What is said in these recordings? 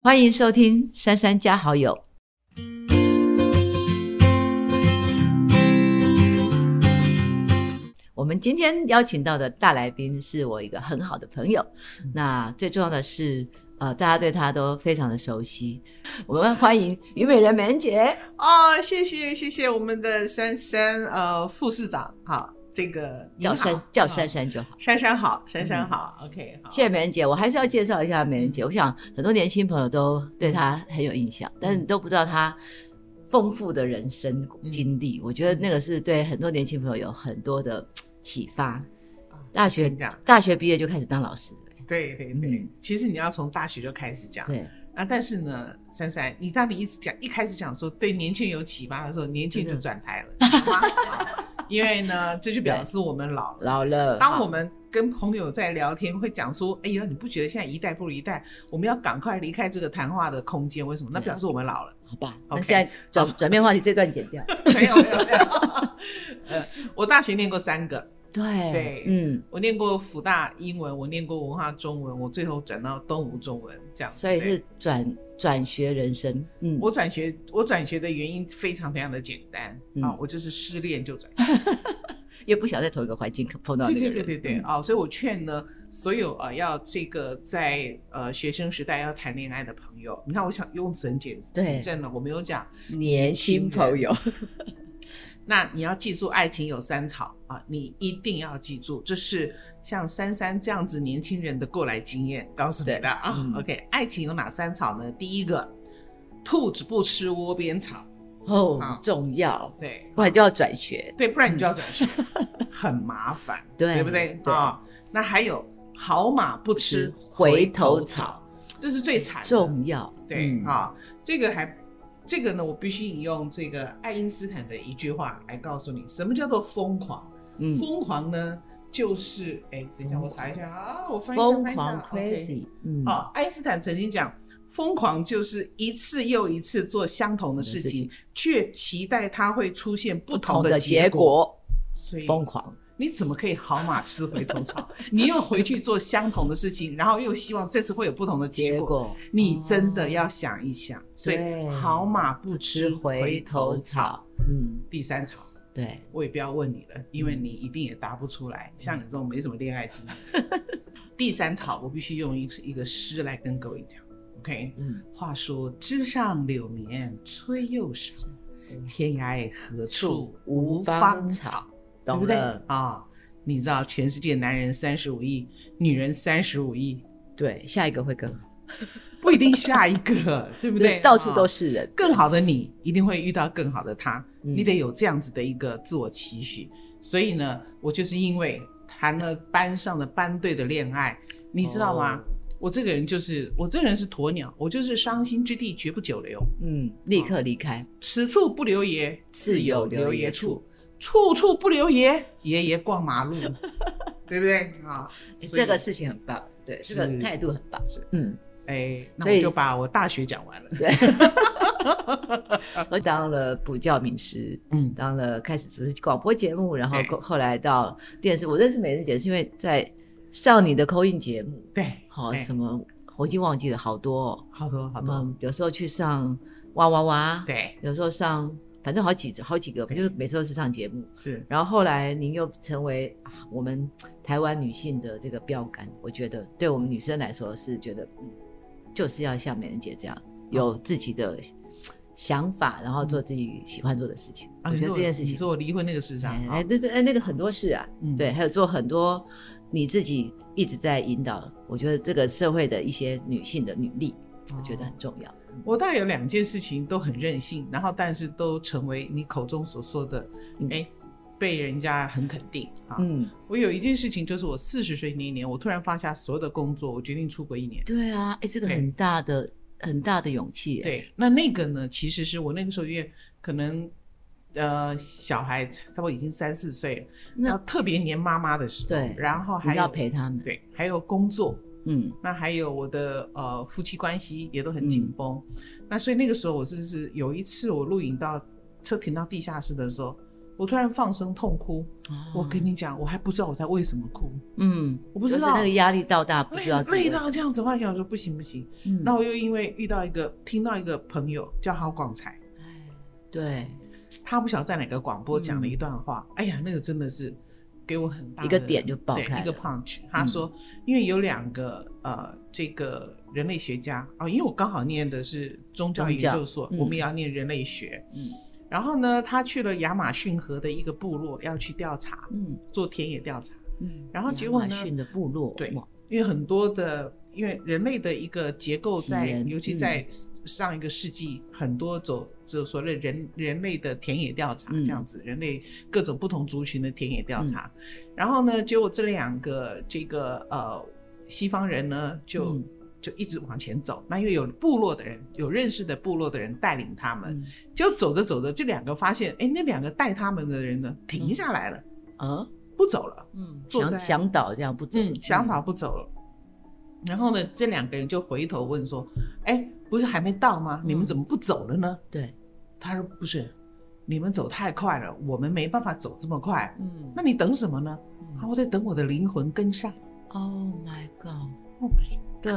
欢迎收听《珊珊加好友》。我们今天邀请到的大来宾是我一个很好的朋友，那最重要的是，呃，大家对他都非常的熟悉。我们欢迎虞美人美人姐。哦，谢谢谢谢我们的珊珊呃副市长哈，这个叫珊叫珊珊就好。珊珊好，珊珊好、o k 好，谢谢美人姐，我还是要介绍一下美人姐。我想很多年轻朋友都对她很有印象，但是都不知道她丰富的人生经历。我觉得那个是对很多年轻朋友有很多的启发。大学大学毕业就开始当老师，对对对，嗯其实你要从大学就开始讲，对，啊，但是呢，珊珊，你当你一直讲一开始讲说对年轻人有启发的时候，年轻人就转台了，因为呢，这就表示我们老了。老了。当我们跟朋友在聊天，会讲说：“哎呀，你不觉得现在一代不如一代？我们要赶快离开这个谈话的空间？为什么？那表示我们老了。好吧，那 OK 现在转转变话题，这段剪掉。没有没有没有。呃，我大学念过三个，对对嗯，我念过福大英文，我念过文化中文，我最后转到东吴中文这样子。所以是转转学人生。嗯，我转学，我转学的原因非常非常的简单、嗯啊，我就是失恋就转。因为不想在同一个环境碰到对。对对对对嗯啊、所以我劝呢，所有啊要这个在呃学生时代要谈恋爱的朋友，你看我想用词很简对简正了，我没有讲。年轻朋友，那你要记住，爱情有三草啊，你一定要记住，这是像珊珊这样子年轻人的过来经验告诉你对的啊。嗯 OK，爱情有哪三草呢？第一个，兔子不吃窝边草，哦好，重要，对，不然就要转学。对，不然你就要转学，很麻烦，嗯 对对不对对啊？那还有好马不吃回回头头草，这是最惨的。重要，对嗯啊，这个还这个呢，我必须引用这个爱因斯坦的一句话来告诉你，什么叫做疯狂？嗯，疯狂呢，就是哎，等一下我查一下啊，我翻译一下疯狂 crazy，嗯，哦，爱因斯坦曾经讲，疯狂就是一次又一次做相同的事事情情，却期待它会出现不不同的结。果，所以疯狂，你怎么可以好马吃回头草？你又回去做相同的事情，然后又希望这次会有不同的结果，结果你真的要想一想。所以好马不吃吃回回头草。，嗯，第三草，对，我也不要问你了，因为你一定也答不出来。像你这种没什么恋爱经验，第三草我必须用一一个诗来跟各位讲。OK，嗯，话说枝上柳绵吹又少，天涯何处无芳草。对不对啊？你知道全世界男人三十五亿，女人三十五亿，对，下一个会更好，不一定下一个，对不对？到处都啊是人，更好的你，一定会遇到更好的他。嗯你得有这样子的一个自我期许。所以呢，我就是因为谈了班上的班队的恋爱，你知道吗？哦我这个人就是我这个人是鸵鸟，我就是伤心之地绝不久留，嗯，立刻离开，此处不留爷，自有留爷处处。处处不留爷，爷爷逛马路，对不对啊？所以这个事情很棒，对，这个是态度很棒是，嗯，哎，那我就把我大学讲完了。对，我当了补教名师，嗯，当了开始主持广播节目，然后对后来到电视。我认识美人姐是因为在上你的口音节目，对，好、哎什么我已经忘记了好多、哦。好多好多，嗯，有时候去上哇哇哇，对，有时候上反正好几好几个，就是每次都是上节目。是然后后来您又成为啊我们台湾女性的这个标杆，我觉得对我们女生来说是觉得，嗯，就是要像美人姐这样有自己的想法，然后做自己喜欢做的事情。啊，我觉得这件事情你，说我离婚那个事上，哎，哎对对，哎，那个很多事啊，嗯对，还有做很多你自己一直在引导，我觉得这个社会的一些女性的女力，我觉得很重要。我大概有两件事情都很任性，然后但是都成为你口中所说的，嗯哎、被人家很肯定啊。嗯，我有一件事情，就是我四十岁那一年，我突然放下所有的工作，我决定出国一年。对啊，哎，这个很大的很大的勇气。，对，那那个呢，其实是我那个时候因为可能呃小孩差不多已经三四岁了，那特别黏妈妈的时候，对然后还要陪他们。，对，还有工作，嗯，那还有我的呃夫妻关系也都很紧绷，那所以那个时候我是是有一次我录影到车停到地下室的时候，我突然放声痛哭。我跟你，讲，我还不知道我在为什么哭，嗯，我不知道。就是那个压力到大，不知道自己累累为什么。到这样子，我还想说不行不行。嗯。那我又因为遇到一个听到一个朋友叫郝广才，哎对，他不晓得在哪个广播讲了嗯。一段话，哎呀，那个真的是给我很大的一个点就爆开一个 punch。他说，因为有两个呃，这个人类学家啊、因为我刚好念的是宗教研究所，嗯。我们也要念人类学。嗯。然后呢，他去了亚马逊河的一个部落，要去调查，嗯。做田野调查。嗯，然后结果呢亚马逊的部落，对因为很多的，因为人类的一个结构在，尤其在上一个世纪，很多走走所谓人人类的田野调查嗯这样子，人类各种不同族群的田野调查。然后呢，结果这两个这个呃西方人呢，就、嗯就一直往前走。那因为有部落的人，有认识的部落的人带领他们，嗯就走着走着，这两个发现，哎，那两个带他们的人呢，停下来了，啊不走了。嗯，想想倒这样不走，嗯，想倒不走了。然后呢，这两个人就回头问说：“哎，不是还没到吗？你们怎么不走了呢对，？”他说：“不是，你们走太快了，我们没办法走这么快。嗯那你等什么呢？嗯啊，我在等我的灵魂跟上。，Oh my God，Oh my 对，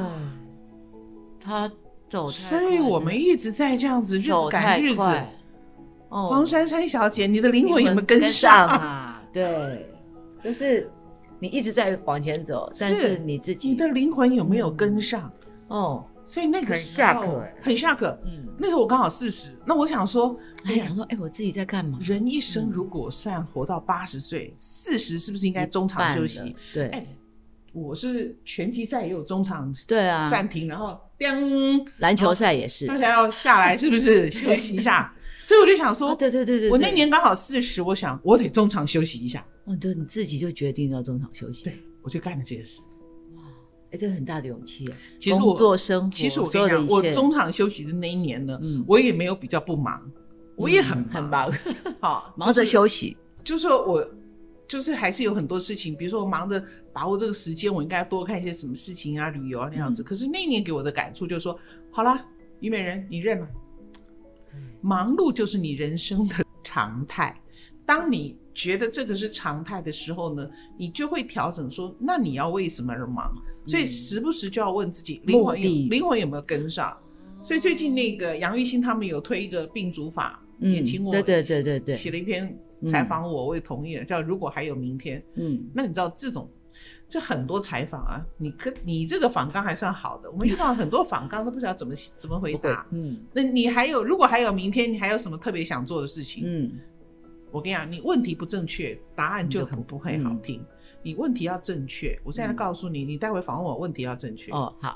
他走太所以我们一直在这样子日子赶日子。哦，黄珊珊小姐，你的灵魂有没有跟上？啊？对，就是你一直在往前走，但是你自己你的灵魂有没有跟上？哦，所以那个很时候下课欸很下课。嗯，那时候我刚好四十，那我想说，还想说，哎，我自己在干嘛？人一生如果算活到八十岁，四十是不是应该中场休息？对哎，我是拳击赛也有中场对啊，暂停，然后叮，篮球赛也是，大家要下来是不是 休息一下？所以我就想啊，说，对对对对，我那年刚好四十，我想我得中场休息一下，哦，对，你自己就决定要中场休息，对我就干了这件事。哎，这很大的勇气耶。其实我做生活，其实我跟你讲，我中场休息的那一年呢，嗯我也没有比较不忙，我也很嗯很忙，好 忙着，休息，就是说我就是还是有很多事情，比如说我忙着把握这个时间，我应该多看一些什么事情啊，旅游啊那样子。嗯可是那一年给我的感触就是说，好了，虞美人，你认了，忙碌就是你人生的常态。当你觉得这个是常态的时候呢，你就会调整说，那你要为什么而忙？所以时不时就要问自己，灵魂有灵魂有没有跟上？所以最近那个杨玉兴他们有推一个病主法，嗯也请我对对对对对写了一篇采访我，我也同意了，叫如果还有明天。嗯，那你知道这种，这很多采访啊，你跟你这个访纲还算好的，我们遇到很多访纲都不知道怎么怎么回答，。嗯那你还有如果还有明天，你还有什么特别想做的事情？嗯，我跟你讲，你问题不正确，答案就很不会好嗯听。你问题要正确，我现在告诉你，你待会访问我，问题要正确。哦，好，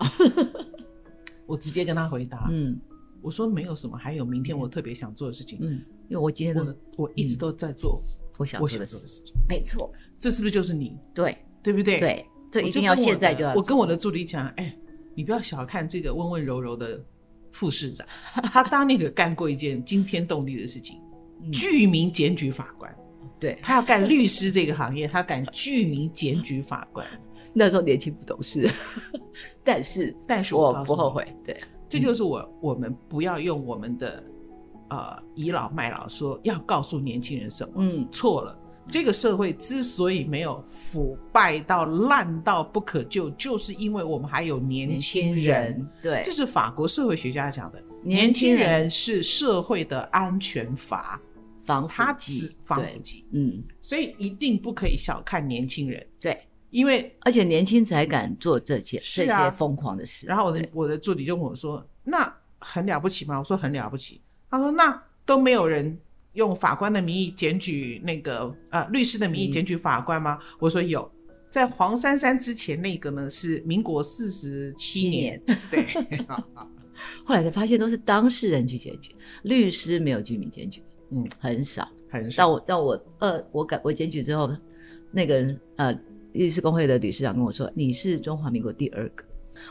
我直接跟他回答，嗯我说没有什么，还有明天我特别想做的事情。嗯，因为我今天都是我我一直都在做我想我做的事情，没错，这是不是就是你？对对不对？对，这一定要现在就要做。我跟我的助理讲，哎，你不要小看这个温温柔柔的副市长，他当那个干过一件惊天动地的事情，嗯具名检举法官。对，他要干律师这个行业，他敢具名检举法官，那时候年轻不懂事，但是但是我不后，悔。对，这就是我我们不要用我们的呃倚老卖老说要告诉年轻人什么，嗯错了。这个社会之所以没有腐败到烂到不可救，就是因为我们还有年轻人。对这，是法国社会学家讲的，年轻人是社会的安全阀，防他腐剂，只防对腐剂，嗯，所以一定不可以小看年轻人，对，因为而且年轻才敢做这件这些疯狂的事。然后我的我的助理就问我说：“那很了不起吗？”我说：“很了不起。”他说：“那都没有人用法官的名义检举那个呃律师的名义嗯。检举法官吗？”我说：“有。”在黄珊珊之前那个呢是民国四十七年，对，后来才发现都是当事人去检举，律师没有居民检举，嗯，很少。很少。到我到我呃我改我检举之后，那个人呃律师工会的理事长跟我说，你是中华民国第二个。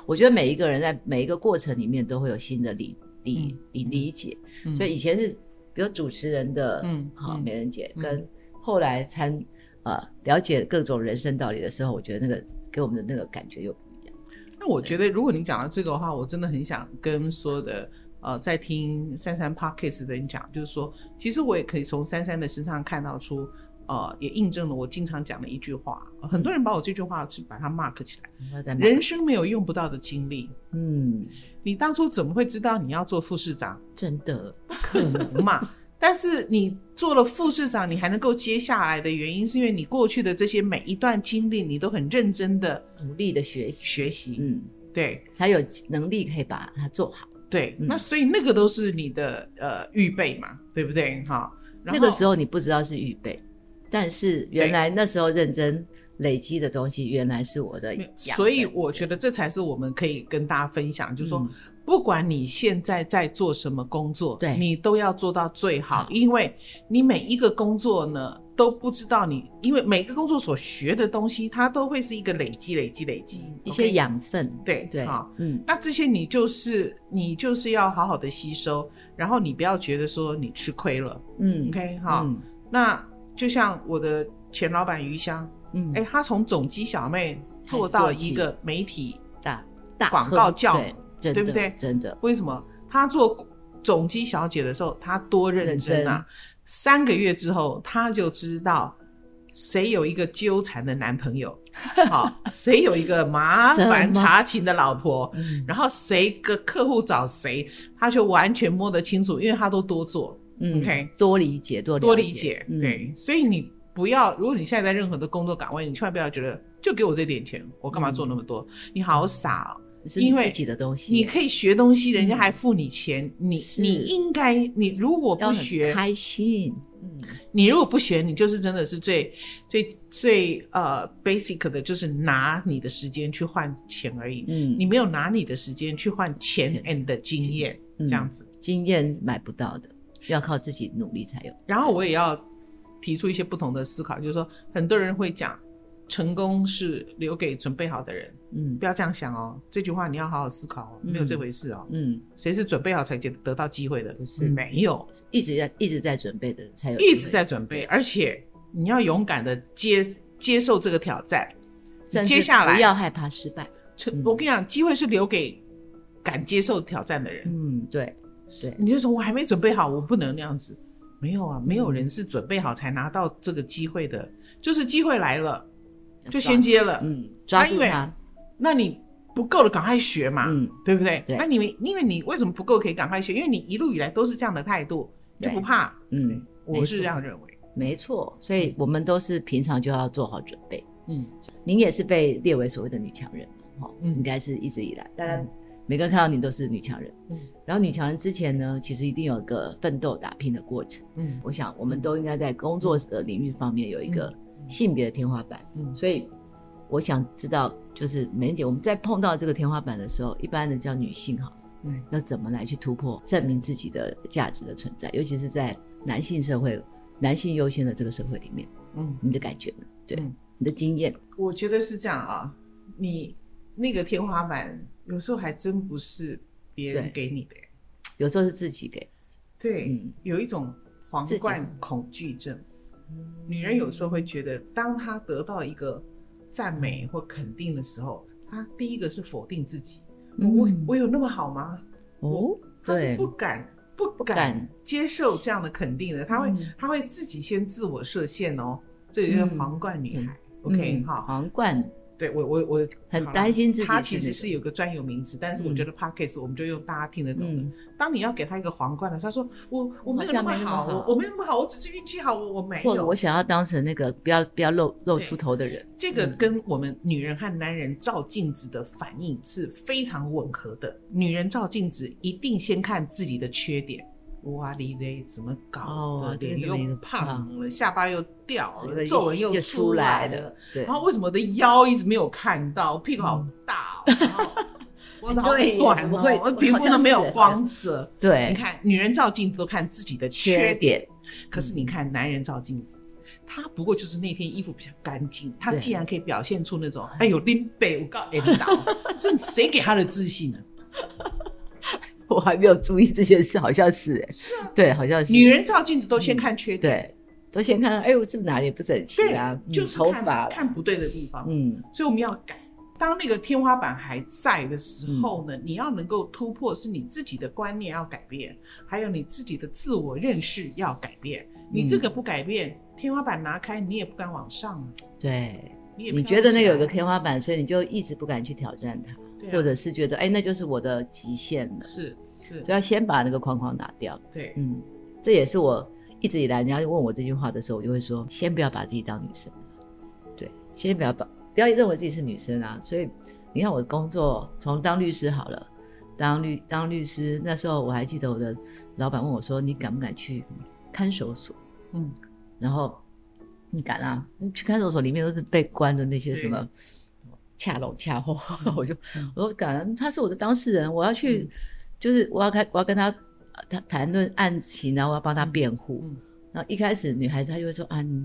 我觉得每一个人在每一个过程里面都会有新的理理嗯。理理解，嗯。所以以前是比如主持人的嗯好嗯美人姐，嗯跟后来参呃了解各种人生道理的时候，我觉得那个给我们的那个感觉又不一样。那我觉得，如果你讲到这个的话，我真的很想跟所有的呃在听珊珊 podcast 的人讲，就是说，其实我也可以从珊珊的身上看到出，呃，也印证了我经常讲的一句话，呃很多人把我这句话是把它 mark 起来，人生没有用不到的经历，嗯，你当初怎么会知道你要做副市长？真的，不可能嘛！但是你做了副市长，你还能够接下来的原因，是因为你过去的这些每一段经历，你都很认真的努力的学习，学习，嗯，对。才有能力可以把它做好。对，嗯。那所以那个都是你的呃预备嘛，对不对？哈，那个时候你不知道是预备，但是原来那时候认真累积的东西，原来是我的养。所以我觉得这才是我们可以跟大家分享，就是说，嗯。不管你现在在做什么工作，对。你都要做到最好好，因为你每一个工作呢都不知道你，因为每个工作所学的东西，它都会是一个累积、累积、累积一些？养分，对对好，嗯，那这些你就是你就是要好好的吸收，然后你不要觉得说你吃亏了嗯，OK？哈、嗯。那就像我的前老板余香，嗯，哎、他从总机小妹做到一个媒体。大大广告喝教对对不对？真的，为什么？他做总机小姐的时候，他多认真啊！三个月之后，他就知道谁有一个纠缠的男朋友，好，谁有一个麻烦查勤的老婆，嗯。然后谁个客户找谁，他就完全摸得清楚，因为他都多做，嗯 OK 多理解多了多理解，嗯。对，所以你不要，如果你现在在任何的工作岗位，你千万不要觉得就给我这点钱，我干嘛做那么多？你好傻哦！是因为自己的东西，你可以学东西，人家嗯还付你钱，你你应该，你如果不学，开心，嗯，你如果不学，你就是真的是最最最呃 basic 的，就是拿你的时间去换钱而已。嗯，你没有拿你的时间去换钱钱 and 经验，嗯这样子。经验买不到的，要靠自己努力才有。然后我也要提出一些不同的思考，就是说，很多人会讲，成功是留给准备好的人，嗯不要这样想哦。这句话你要好好思考哦，没有这回事哦。嗯，谁是准备好才得得到机会的？不是没有，一直在一直在准备的人才有，一直在准备，而且你要勇敢的接接受这个挑战。接下来不要害怕失败。我跟你讲，机会是留给敢接受挑战的人。嗯，对，对你就说我还没准备好，我不能那样子。没有啊，没有人是准备好才拿到这个机会的，就是机会来了就先接了。嗯，抓那因为住它，那你不够了，赶快学嘛，嗯，对不对？对那你们因为你为什么不够可以赶快学？因为你一路以来都是这样的态度，你就不怕。嗯，我是这样认为。没错，所以我们都是平常就要做好准备。嗯，您也是被列为所谓的女强人嘛，哈、嗯应该是一直以来，大家嗯每个人看到你都是女强人。嗯然后女强人之前呢，其实一定有一个奋斗打拼的过程。嗯我想我们都应该在工作的领域方面有一个性别的天花板。嗯所以我想知道，就是美玲姐，我们在碰到这个天花板的时候，一般的叫女性哈，嗯要怎么来去突破，证明自己的价值的存在，尤其是在男性社会、男性优先的这个社会里面，嗯，你的感觉呢？对，嗯你的经验，我觉得是这样啊。你那个天花板有时候还真不是别人对。给你的，有时候是自己给，对，嗯。有一种皇冠恐惧症。女人有时候会觉得，当她得到一个赞美或肯定的时候，她第一个是否定自己。我嗯。我有那么好吗？哦，她是不敢不敢敢。接受这样的肯定的，她会嗯。她会自己先自我设限哦。这就是嗯。皇冠女嗯。孩。OK，嗯好，皇冠，对我我我很担心自己她其实是有个专有名词，但是我嗯觉得 podcast 我们就用大家听得懂的。嗯当你要给他一个皇冠的时候，他说我我没有那么好，我我没有那么好，我只是运气好，我我没有。或者我想要当成那个不要不要露露出头的人，这个嗯跟我们女人和男人照镜子的反应是非常吻合的。女人照镜子一定先看自己的缺点，哇哩嘞，怎么搞哦的？脸又胖了，下巴又掉了，皱纹又出来了。对，然后为什么我的腰一直没有看到？屁股好大、哦，然后脖子好对短我皮肤都没有光泽。对，你看，女人照镜子都看自己的缺缺点，可是你看男人照镜子，他不过就是那天衣服比较干净，他对既然可以表现出那种哎呦拎背我告 M 倒，这 谁给他的自信呢？我还没有注意这件事，好像是哎，是啊，对，好像是女人照镜子都先看缺点，对，都先看，哎，我是不是哪里不整齐对啊？嗯就是看头发，看不对的地方，嗯，所以我们要改。当那个天花板还在的时候嗯呢，你要能够突破，是你自己的观念要改变，还有你自己的自我认识要改变。你这个不改变，天花板拿开，你也不敢往上啊，对，你也你觉得那有个天花板，所以你就一直不敢去挑战它，或者是觉得哎，那就是我的极限了，是是就，要先把那个框框拿掉。对，嗯，这也是我一直以来，人家问我这句话的时候，我就会说，先不要把自己当女生，对，先不要把不要认为自己是女生啊。所以你看我的工作，从当律师好了，当律当律师那时候我还记得我的老板问我说，你敢不敢去看守所？嗯，然后你敢啊？你去看守所里面都是被关的那些什么恰拢恰后，我就我说敢啊，他是我的当事人，我要去，嗯就是我要开我要跟他呃他谈论案情，然后我要帮他辩护。嗯然后一开始女孩子她就会说啊，你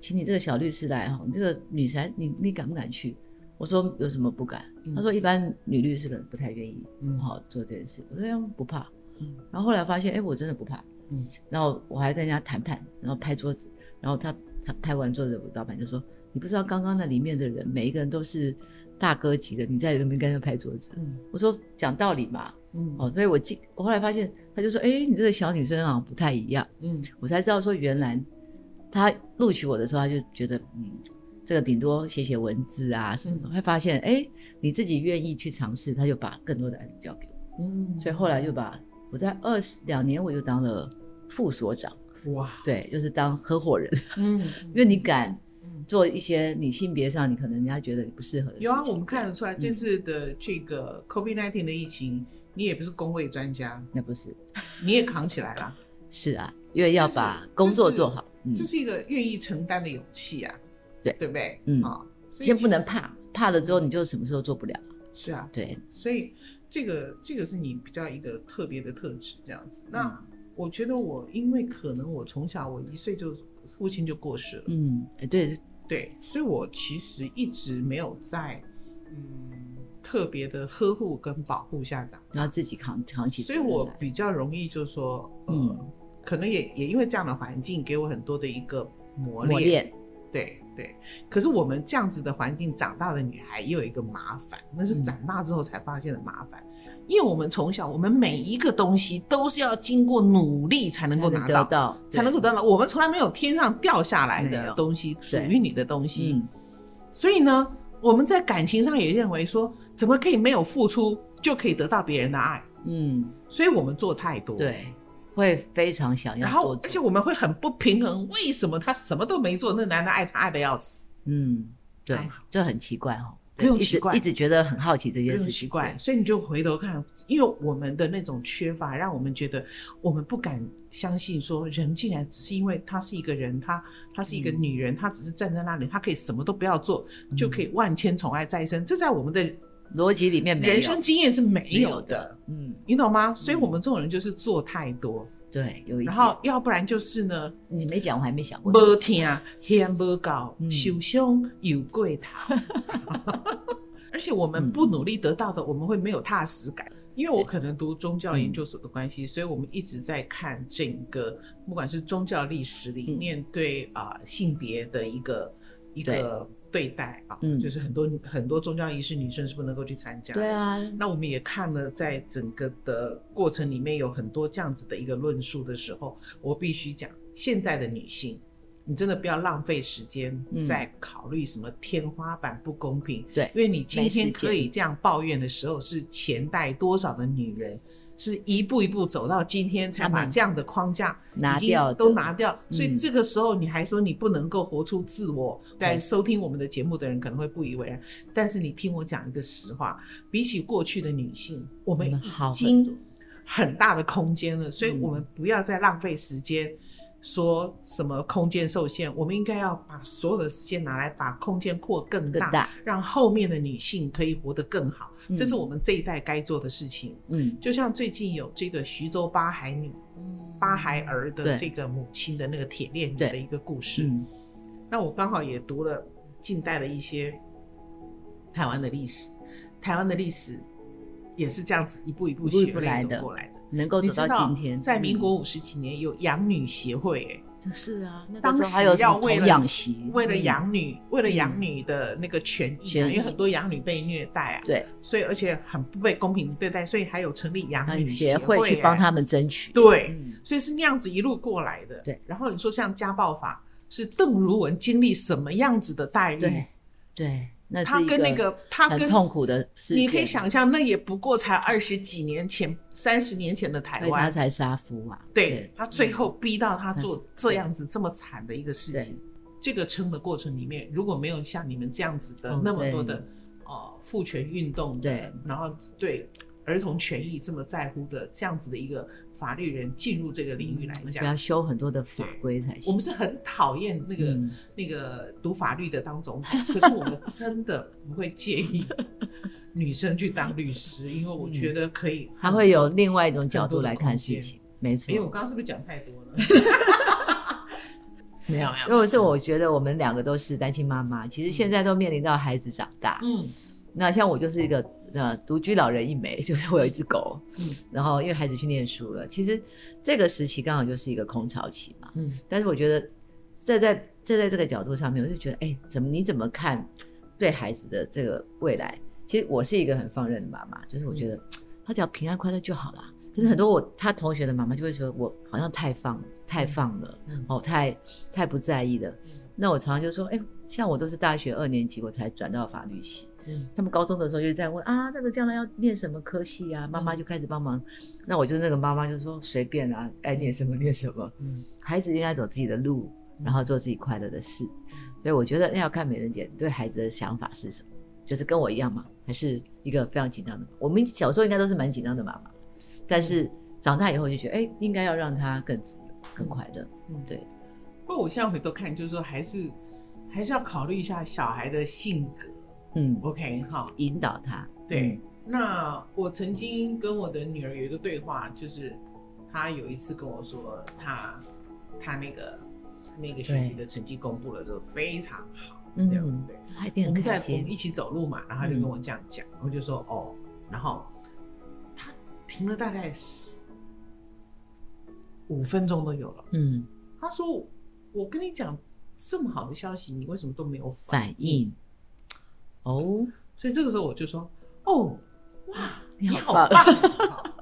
请你这个小律师来哈，你这个女孩你你敢不敢去？我说有什么不敢？嗯他说一般女律师可能不太愿意，嗯好做这件事。我说哎不怕。嗯然后后来发现，哎，我真的不怕。嗯然后我还跟人家谈判，然后拍桌子，然后他他拍完桌子，我老板就说：“你不知道刚刚那里面的人，每一个人都是大哥级的，你在那边跟他拍桌子。嗯”我说：“讲道理嘛。”嗯哦，所以我记，我后来发现，他就说：“哎，你这个小女生好像不太一样。嗯”我才知道说，原来他录取我的时候，他就觉得，嗯，这个顶多写写文字啊什么什么，会发现，哎，你自己愿意去尝试，他就把更多的案子交给我。嗯，所以后来就把我在二十两年，我就当了副所长。哇，对，就是当合伙人，嗯，因为你敢嗯做一些你性别上你可能人家觉得你不适合的事情。有啊，我们看得出来，嗯这次的这个 COVID-19 的疫情，你也不是工会专家，那不是。你也扛起来了，是啊，因为要把工作做好，嗯。这，是一个愿意承担的勇气啊，对。对不对？嗯。先不能怕，怕了之后你就什么时候做不了。是啊，对，所以这个这个是你比较一个特别的特质，这样子。那嗯我觉得我因为可能我从小我一岁就父亲就过世了，嗯，哎，对，对，所以我其实一直没有在嗯特别的呵护跟保护下长，然后自己扛扛起所以，我比较容易就说，呃，嗯可能也也因为这样的环境给我很多的一个磨练，磨练，对对。可是我们这样子的环境长大的女孩也有一个麻烦，那是嗯长大之后才发现的麻烦。因为我们从小，我们每一个东西都是要经过努力才能够拿到，到，才能够得到。我们从来没有天上掉下来的东西，属于你的东西。嗯，所以呢，我们在感情上也认为说，怎么可以没有付出就可以得到别人的爱？嗯，所以我们做太多。。对，会非常想要然后而且我们会很不平衡，为什么他什么都没做，那男的爱他爱的要死？嗯，对，这很奇怪哦，不用奇怪一直觉得很好奇这件事情，奇怪，所以你就回头看，因为我们的那种缺乏，让我们觉得我们不敢相信，说人竟然只是因为她是一个人，她她是一个嗯。女人，她只是站在那里，她可以什么都不要做，嗯。就可以万千宠爱在身，这在我们的逻辑里面没有人生经验是没有的，，嗯，你懂吗？所以我们这种人就是做太多，对，有一然点后要不然就是呢，你没讲，我还没想过。没听，嫌无够，嗯受伤有过头。而且我们不努力得到的，我们会没有踏实感。因为我可能读宗教研究所的关系，所以我们一直在看整个，不管是宗教历史里嗯面对啊、性别的一个一个对待啊，嗯就是很多很多宗教仪式女生是不能够去参加的。对啊，那我们也看了，在整个的过程里面有很多这样子的一个论述的时候，我必须讲，现在的女性，你真的不要浪费时间嗯在考虑什么天花板不公平，对因为你今天可以这样抱怨的时候，是前代多少的女人。是一步一步走到今天，才把这样的框架拿掉都拿掉。所以嗯这个时候你还说你不能够活出自我，在收听我们的节目的人可能会不以为然。但是你听我讲一个实话，比起过去的女性，我们已经很大的空间了，所以嗯我们不要再浪费时间。说什么空间受限，我们应该要把所有的时间拿来把空间扩更大，更大，让后面的女性可以活得更好，嗯。这是我们这一代该做的事情。嗯，就像最近有这个徐州八孩女、八孩儿的这个母亲的那个铁链女的一个故事，嗯那我刚好也读了近代的一些台湾的历史，台湾的历史也是这样子一步一步一步一血泪步来走过来的。能够走你知道到今天，在民嗯。国五十几年有养女协会、欸，就是啊，那当时个时候还要为了养媳，为了嗯养女，为了养女的那个权益因为很多养女被虐待啊，对，所以而且很不被公平对待，所以还有成立养女协会去帮他们争取。对，嗯。所以是那样子一路过来的。对，然后你说像家暴法，是邓如文经历什么样子的待遇？对。对，那他跟那个他跟痛苦的事件，你可以想象，那也不过才二十几年前、三十年前的台湾他。才杀夫啊。对他最后逼到他做这样子这么惨的一个事情，这个撑的过程里面，如果没有像你们这样子的哦那么多的呃父权运动的，对。然后对儿童权益这么在乎的这样子的一个法律人进入这个领域来讲，要修很多的法规才行。我们是很讨厌那个、嗯那个读法律的当总统，可是我们真的不会介意女生去当律师，因为我觉得可以，他会有另外一种角度来看事情，没错哎、。我刚刚是不是讲太多了？没 有没有，如果是我觉得我们两个都是单亲妈妈，其实现在都面临到孩子长大。嗯那像我就是一个呃独居老人一枚，就是我有一只狗，嗯然后因为孩子去念书了，其实这个时期刚好就是一个空巢期嘛。嗯但是我觉得站在站在这个角度上面，我就觉得，哎、怎么你怎么看对孩子的这个未来？其实我是一个很放任的妈妈，就是我觉得、他只要平安快乐就好啦。可是很多我他同学的妈妈就会说我好像太放太放了，嗯哦，太太不在意了。那我常常就说，哎、像我都是大学二年级我才转到法律系，嗯他们高中的时候就在问啊，那个将来要念什么科系啊？妈妈就开始帮忙。那我就是那个妈妈，就说随便啊，爱念什么念什么。嗯 孩子应该走自己的路，然后做自己快乐的事。所以我觉得那要看美人姐对孩子的想法是什么，就是跟我一样嘛？还是一个非常紧张的？我们小时候应该都是蛮紧张的妈妈，但是长大以后就觉得，哎、应该要让他更自由、更快乐。嗯对，不过我现在回头看，就是说还是还是要考虑一下小孩的性格。嗯，OK 好，引导他。对，那我曾经跟我的女儿有一个对话，就是她有一次跟我说，她她那个那个学习的成绩公布了之后非常好，嗯这样子对。他一定我们在。我们一起走路嘛，然后她就跟我这样讲，我就说哦，然后她停了大概五分钟都有了。嗯，她说：“我跟你讲这么好的消息，你为什么都没有反应。哦，所以这个时候我就说：“哦，哇，你你好棒好棒！”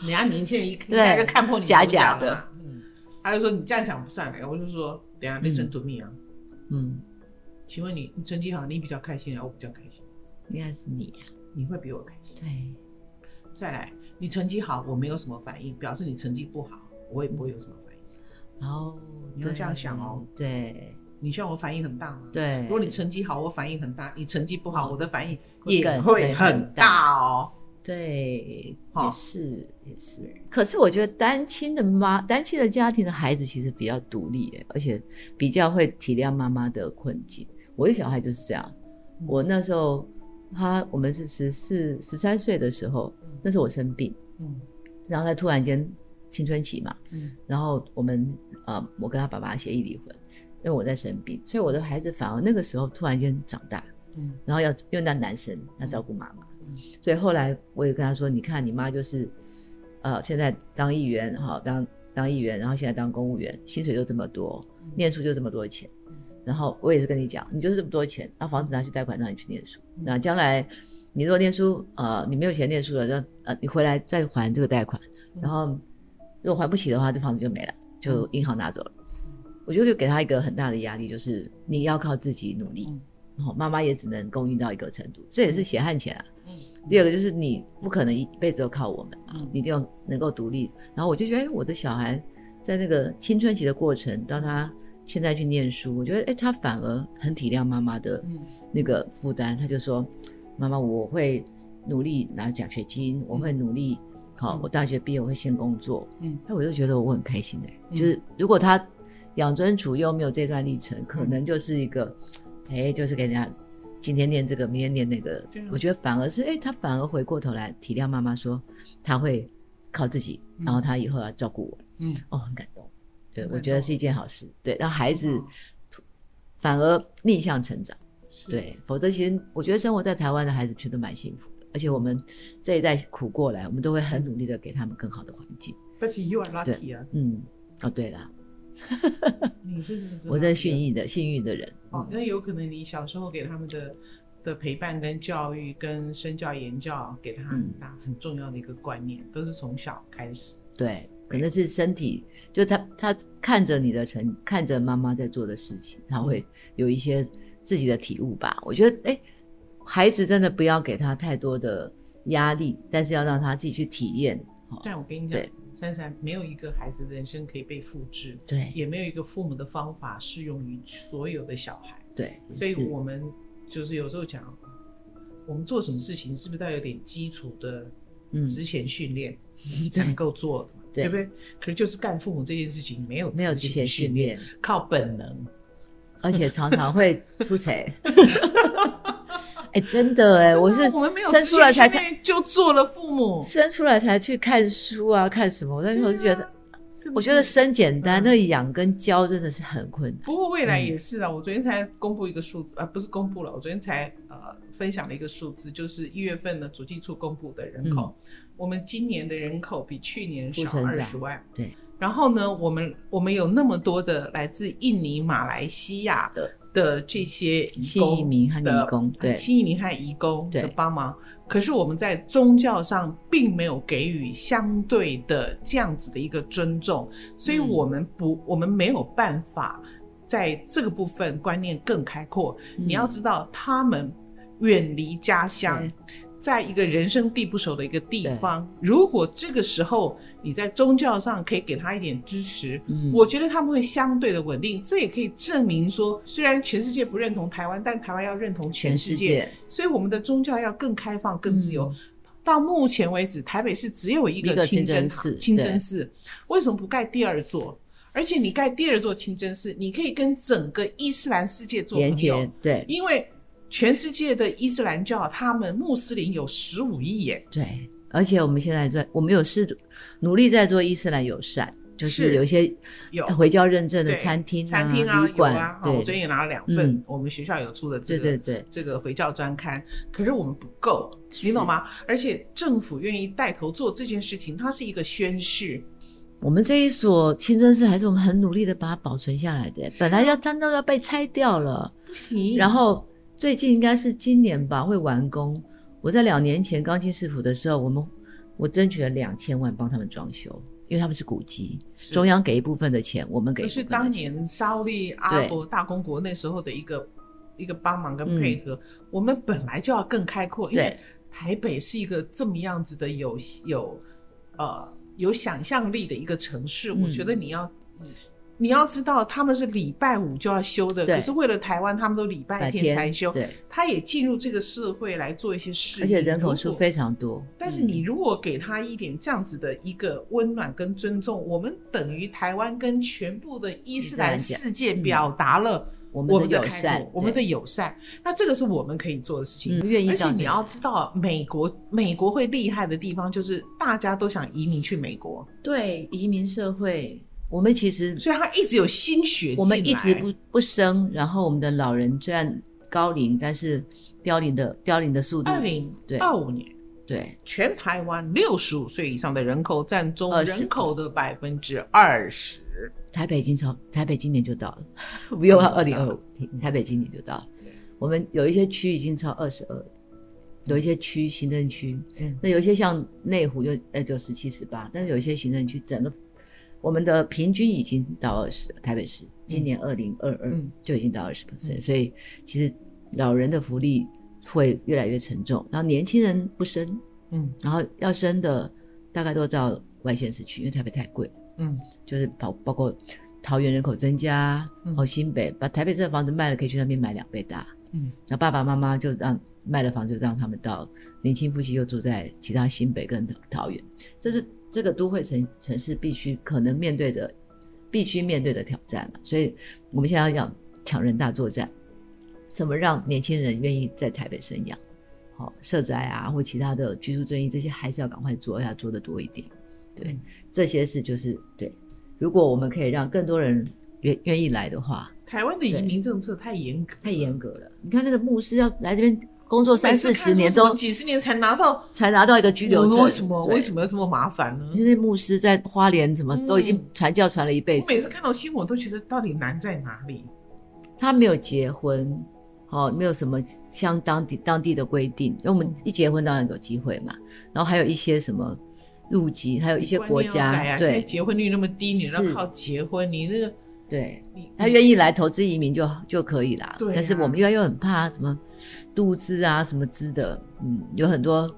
人家年轻人一一下就看破你假假的。嗯，他就说你这样讲不算的，我就说等下 listen to me 啊，嗯，请问你你成绩好，你比较开心啊，我比较开心，应该是你啊。你会比我开心。对，再来，你成绩好，我没有什么反应，表示你成绩不好，我也不会有什么反应。然后你要这样想哦。对你希望我反应很大吗？对，如果你成绩好，我反应很大；你成绩不好，嗯我的反应也会会很很大哦。对，哦也是也是。可是我觉得单亲的妈、单亲的家庭的孩子其实比较独立耶，而且比较会体谅妈妈的困境。我的小孩就是这样。嗯我那时候他我们是十四、十三岁的时候，那时候我生病，嗯然后他突然间青春期嘛，嗯然后我们呃，我跟他爸爸协议离婚，因为我在生病，所以我的孩子反而那个时候突然间长大，嗯然后要因为那男生要照顾妈妈，嗯所以后来我也跟他说，你看你妈就是，呃，现在当议员哈，当当议员，然后现在当公务员，薪水就这么多，嗯念书就这么多钱，然后我也是跟你讲，你就是这么多钱，那房子拿去贷款让你去念书，嗯那将来你如果念书，呃，你没有钱念书了，那呃，你回来再还这个贷款，嗯然后如果还不起的话，这房子就没了，就银行拿走了。我觉得就给他一个很大的压力，就是你要靠自己努力，嗯。然后妈妈也只能供应到一个程度，这也是血汗钱啊。嗯。第二个就是你不可能一辈子都靠我们嘛，嗯。你一定要能够独立。然后我就觉得，哎，我的小孩在那个青春期的过程，到他现在去念书，我觉得，哎，他反而很体谅妈妈的嗯。那个负担，他就说，妈妈，我会努力拿奖学金，我会努力，好、嗯。我大学毕业我会先工作。嗯。那，我就觉得我很开心哎、嗯。就是如果他养尊处优没有这段历程，可嗯能就是一个，哎、就是给人家今天念这个，明天念那个。我觉得反而是，哎、他反而回过头来体谅妈妈，说他会靠自己，嗯然后他以后要照顾我，嗯哦，很感动。对，我觉得是一件好事。对，让孩子哦反而逆向成长。是对，否则其实我觉得生活在台湾的孩子其实都蛮幸福的，而且我们这一代苦过来，我们都会很努力的给他们更好的环境。，But you are lucky 啊。嗯，哦对啦，你是怎么知道？我在训育的幸运的人，哦，那有可能你小时候给他们的的陪伴跟教育跟身教言教，给他很大、很重要的一个观念，都是从小开始。对，可能是身体，就他他看着你的成，看着妈妈在做的事情，他会有一些自己的体悟吧。我觉得，哎，孩子真的不要给他太多的压力，但是要让他自己去体验。但我跟你讲，珊珊没有一个孩子的人生可以被复制，对，也没有一个父母的方法适用于所有的小孩，对。所以我们就是有时候讲，我们做什么事情是不是都要有点基础的之前训练 才能够做，对不对？可能就是干父母这件事情没有没有之前训练，靠本能，而且常常会出 彩。哎，真的哎，我是我们没有生出来才就做了父母，生出来才去看书啊，看什么？我那时候就觉得，我觉得生简单，那养跟教真的是很困难。不过未来也是啊，我昨天才公布一个数字啊，不是公布了，我昨天才呃分享了一个数字，就是一月份的主计处公布的人口，我们今年的人口比去年少二十万。对，然后呢，我们我们有那么多的来自印尼、马来西亚的。的这些新移民和移工，对。新移民和移工的帮忙，可是我们在宗教上并没有给予相对的这样子的一个尊重，所以我们不，我们没有办法在这个部分观念更开阔。你要知道，他们远离家乡。在一个人生地不熟的一个地方，如果这个时候你在宗教上可以给他一点支持，我觉得他们会相对的稳定。这也可以证明说，虽然全世界不认同台湾，但台湾要认同全世界，所以我们的宗教要更开放、更自由。到目前为止，台北市只有一个清真寺，清真寺为什么不盖第二座？而且你盖第二座清真寺，你可以跟整个伊斯兰世界做朋友，对，因为。全世界的伊斯兰教，他们穆斯林有十五亿耶。对，而且我们现在在，我们有试努力在做伊斯兰友善，就是有一些有回教认证的餐厅、餐厅啊、旅馆啊。我最近也拿了两份，我们学校有出的这个对对对这个回教专刊。可是我们不够，你懂吗？而且政府愿意带头做这件事情，它是一个宣誓。我们这一所清真寺还是我们很努力的把它保存下来的，本来要真的要被拆掉了，不行。然后。最近应该是今年吧，会完工。我在两年前刚进市府的时候，我们我争取了两千万帮他们装修，因为他们是古迹，中央给一部分的钱，我们给。是当年沙利阿伯大公国那时候的一个一个帮忙跟配合。我们本来就要更开阔，因为台北是一个这么样子的有有呃有想象力的一个城市。我觉得你要。你要知道，他们是礼拜五就要休的，可是为了台湾，他们都礼拜天才休。对，他也进入这个社会来做一些事，而且人口数非常多。但是你如果给他一点这样子的一个温暖跟尊重，我们等于台湾跟全部的伊斯兰世界表达了我们的友善，我们的友善。那这个是我们可以做的事情。愿意。而且你要知道，美国美国会厉害的地方就是大家都想移民去美国。对，移民社会。我们其实，所以他一直有心血。我们一直不不生，然后我们的老人虽然高龄，但是凋零的凋零的速度。二零二五年，对，全台湾六十五岁以上的人口占总人口的百分之二十。台北已经超，台北今年就到了，不用二零二五，台北今年就到了。我们有一些区已经超二十二，有一些区行政区，嗯，那有一些像内湖就呃就十七十八，但是有一些行政区整个。我们的平均已经到二十，台北市今年二零二二就已经到二十 percent，所以其实老人的福利会越来越沉重。然后年轻人不生，嗯，然后要生的大概都到外县市去，因为台北太贵，嗯，就是包包括桃园人口增加，然后新北把台北这个房子卖了，可以去那边买两倍大，嗯，那爸爸妈妈就让卖了房子，让他们到年轻夫妻又住在其他新北跟桃园，这是。这个都会城城市必须可能面对的，必须面对的挑战所以我们现在要抢人大作战，怎么让年轻人愿意在台北生养？好，社宅啊，或其他的居住正义这些，还是要赶快做，要做的多一点。对，这些事就是对。如果我们可以让更多人愿愿意来的话，台湾的移民政策太严格，太严格了。你看那个牧师要来这边工作三四十年都几十年才拿到才拿到一个居留证，为什么为什么要这么麻烦呢？因为牧师在花莲怎么都已经传教传了一辈子。我每次看到新闻都觉得到底难在哪里？他没有结婚，哦，没有什么像当地当地的规定。因为我们一结婚当然有机会嘛，然后还有一些什么入籍，还有一些国家对结婚率那么低，你要靠结婚，你那个。对，他愿意来投资移民就就可以啦。对，但是我们又又很怕什么度资啊什么资的，嗯，有很多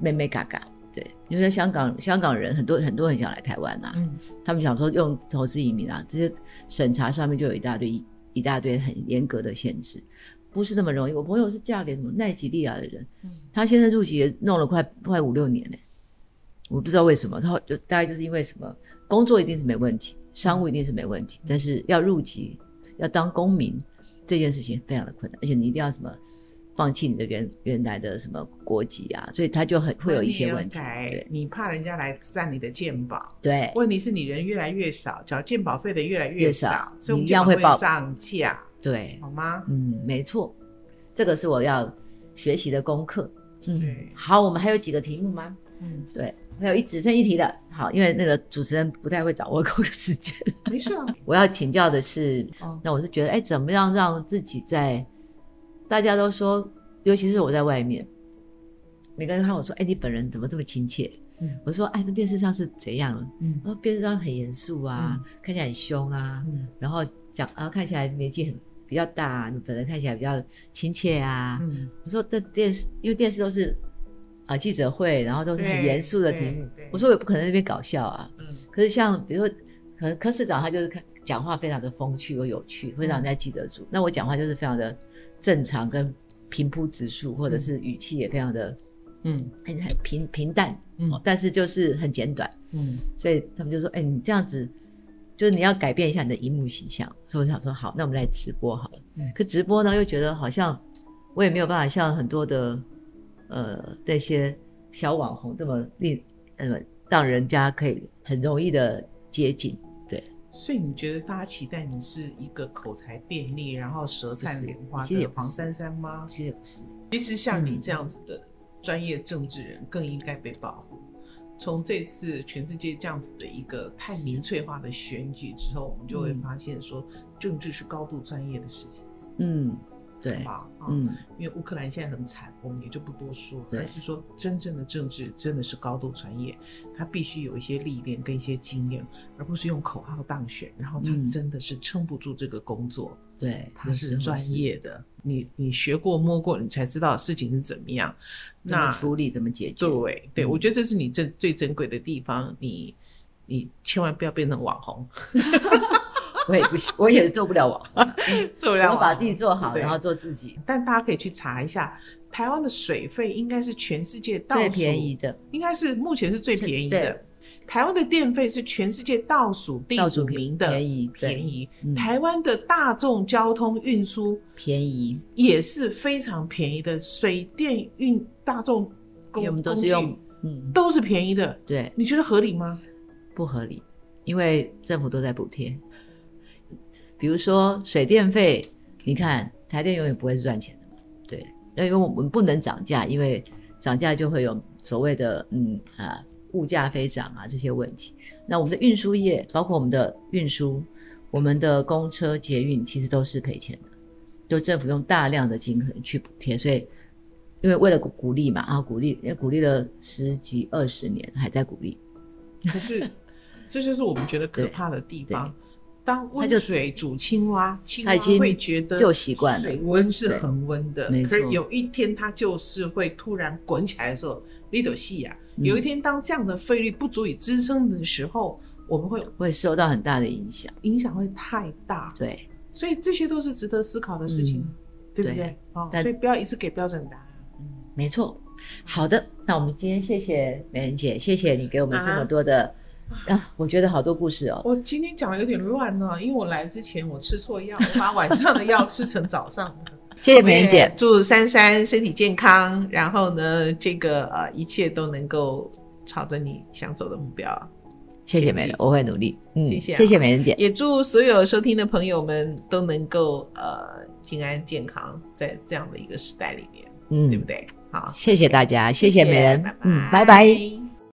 妹妹嘎嘎。对，因为香港香港人很多很多很想来台湾呐，嗯，他们想说用投资移民啊，这些审查上面就有一大堆一大堆很严格的限制，不是那么容易。我朋友是嫁给什么奈及利亚的人，他现在入籍也弄了快快五六年呢，我不知道为什么，他就大概就是因为什么工作一定是没问题。商务一定是没问题，但是要入籍、要当公民这件事情非常的困难，而且你一定要什么放弃你的原原来的什么国籍啊，所以他就很会有一些问题。你怕人家来占你的鉴宝，对，问题是你人越来越少，缴鉴保费的越来越少，所以一样会报涨价，对，好吗？嗯，没错，这个是我要学习的功课。嗯，好，我们还有几个题目吗？嗯，对，还有一只剩一题的，好，因为那个主持人不太会掌握够时间，没事啊。我要请教的是，那我是觉得，哎，怎么样让自己在大家都说，尤其是我在外面，每个人看我说，哎，你本人怎么这么亲切？嗯，我说，哎，那电视上是怎样？嗯，然后电视上很严肃啊，看起来很凶啊，然后讲，然后看起来年纪很比较大，你本人看起来比较亲切啊。嗯，我说，这电视，因为电视都是。啊，记者会，然后都是很严肃的题目。我说我也不可能那边搞笑啊。嗯。可是像比如说，可能柯市长他就是看讲话非常的风趣又有趣，会让人家记得住。那我讲话就是非常的正常跟平铺直述，或者是语气也非常的嗯很很平平淡，嗯，但是就是很简短，嗯。所以他们就说：“哎，你这样子，就是你要改变一下你的荧幕形象。”所以我想说：“好，那我们来直播好了。”嗯。可直播呢，又觉得好像我也没有办法像很多的。呃，那些小网红这么令呃让人家可以很容易的接近，对。所以你觉得大家期待你是一个口才便利，然后舌灿莲花的黄珊珊吗？其实也不是。其实像你这样子的专业政治人更应该被保护。从这次全世界这样子的一个太民粹化的选举之后，我们就会发现说，政治是高度专业的事情。嗯。对吧？嗯，因为乌克兰现在很惨，我们也就不多说。但是说真正的政治真的是高度专业，他必须有一些历练跟一些经验，而不是用口号当选。然后他真的是撑不住这个工作。对，他是专业的。你你学过摸过，你才知道事情是怎么样。那处理怎么解决？对对，我觉得这是你最最珍贵的地方。你你千万不要变成网红。我也不行，我也做不了网，做不了。我把自己做好，然后做自己。但大家可以去查一下，台湾的水费应该是全世界倒数最便宜的，应该是目前是最便宜的。台湾的电费是全世界倒数第五名的，便宜便宜。台湾的大众交通运输便宜，也是非常便宜的。水电运大众公我们都是用，嗯，都是便宜的。对，你觉得合理吗？不合理，因为政府都在补贴。比如说水电费，你看台电永远不会是赚钱的嘛，对，那因为我们不能涨价，因为涨价就会有所谓的嗯啊物价飞涨啊这些问题。那我们的运输业，包括我们的运输、我们的公车、捷运，其实都是赔钱的，就政府用大量的金额去补贴，所以因为为了鼓励嘛，啊鼓励，也鼓励了十几二十年，还在鼓励。可是这就是我们觉得可怕的地方。当温水煮青蛙，青蛙会觉得就习惯水温是恒温的。可是有一天它就是会突然滚起来的时候，力斗细啊。有一天当这样的费率不足以支撑的时候，我们会会受到很大的影响，影响会太大。对，所以这些都是值得思考的事情，对不对？哦，所以不要一直给标准答案。嗯，没错。好的，那我们今天谢谢美人姐，谢谢你给我们这么多的。啊，我觉得好多故事哦。我今天讲的有点乱呢，因为我来之前我吃错药，我把晚上的药吃成早上的。谢谢美人姐，祝珊珊身体健康，然后呢，这个呃一切都能够朝着你想走的目标。谢谢美人，我会努力。嗯，谢谢，谢谢美人姐。也祝所有收听的朋友们都能够呃平安健康，在这样的一个时代里面。嗯对不对？好，谢谢大家，谢谢美人拜，嗯，拜拜。